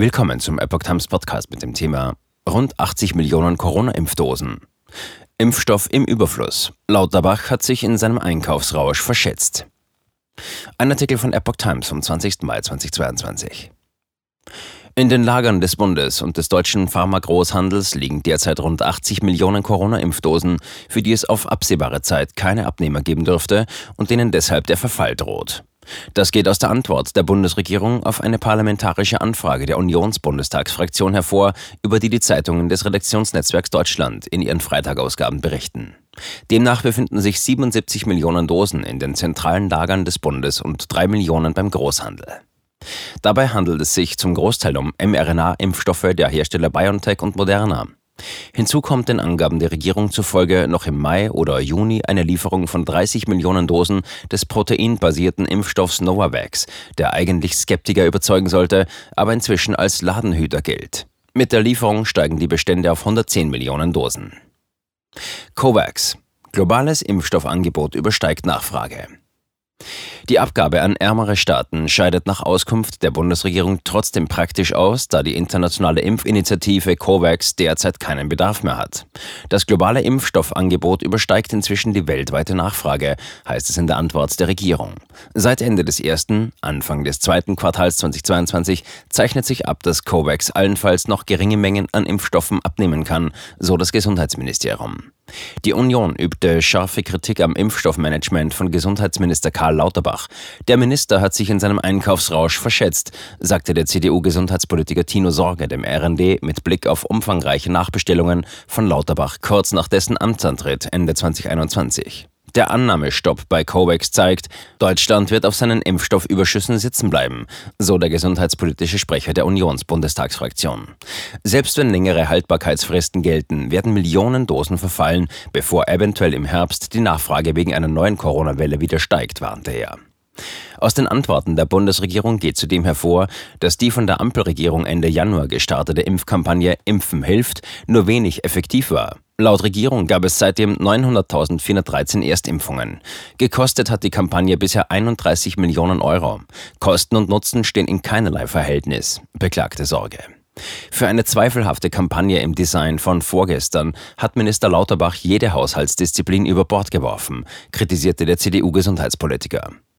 Willkommen zum Epoch Times Podcast mit dem Thema Rund 80 Millionen Corona-Impfdosen. Impfstoff im Überfluss. Lauterbach hat sich in seinem Einkaufsrausch verschätzt. Ein Artikel von Epoch Times vom 20. Mai 2022. In den Lagern des Bundes und des deutschen Pharmagroßhandels liegen derzeit rund 80 Millionen Corona-Impfdosen, für die es auf absehbare Zeit keine Abnehmer geben dürfte und denen deshalb der Verfall droht. Das geht aus der Antwort der Bundesregierung auf eine parlamentarische Anfrage der Unionsbundestagsfraktion hervor, über die die Zeitungen des Redaktionsnetzwerks Deutschland in ihren Freitagausgaben berichten. Demnach befinden sich 77 Millionen Dosen in den zentralen Lagern des Bundes und 3 Millionen beim Großhandel. Dabei handelt es sich zum Großteil um mRNA-Impfstoffe der Hersteller BioNTech und Moderna. Hinzu kommt den Angaben der Regierung zufolge noch im Mai oder Juni eine Lieferung von 30 Millionen Dosen des proteinbasierten Impfstoffs Novavax, der eigentlich Skeptiker überzeugen sollte, aber inzwischen als Ladenhüter gilt. Mit der Lieferung steigen die Bestände auf 110 Millionen Dosen. COVAX. Globales Impfstoffangebot übersteigt Nachfrage. Die Abgabe an ärmere Staaten scheidet nach Auskunft der Bundesregierung trotzdem praktisch aus, da die internationale Impfinitiative COVAX derzeit keinen Bedarf mehr hat. Das globale Impfstoffangebot übersteigt inzwischen die weltweite Nachfrage, heißt es in der Antwort der Regierung. Seit Ende des ersten, Anfang des zweiten Quartals 2022 zeichnet sich ab, dass COVAX allenfalls noch geringe Mengen an Impfstoffen abnehmen kann, so das Gesundheitsministerium. Die Union übte scharfe Kritik am Impfstoffmanagement von Gesundheitsminister Karl Lauterbach. Der Minister hat sich in seinem Einkaufsrausch verschätzt, sagte der CDU-Gesundheitspolitiker Tino Sorge dem RND mit Blick auf umfangreiche Nachbestellungen von Lauterbach kurz nach dessen Amtsantritt Ende 2021. Der Annahmestopp bei COVAX zeigt, Deutschland wird auf seinen Impfstoffüberschüssen sitzen bleiben, so der gesundheitspolitische Sprecher der Unionsbundestagsfraktion. Selbst wenn längere Haltbarkeitsfristen gelten, werden Millionen Dosen verfallen, bevor eventuell im Herbst die Nachfrage wegen einer neuen Corona-Welle wieder steigt, warnte er. Aus den Antworten der Bundesregierung geht zudem hervor, dass die von der Ampelregierung Ende Januar gestartete Impfkampagne Impfen hilft nur wenig effektiv war. Laut Regierung gab es seitdem 900.413 Erstimpfungen. Gekostet hat die Kampagne bisher 31 Millionen Euro. Kosten und Nutzen stehen in keinerlei Verhältnis, beklagte Sorge. Für eine zweifelhafte Kampagne im Design von vorgestern hat Minister Lauterbach jede Haushaltsdisziplin über Bord geworfen, kritisierte der CDU-Gesundheitspolitiker.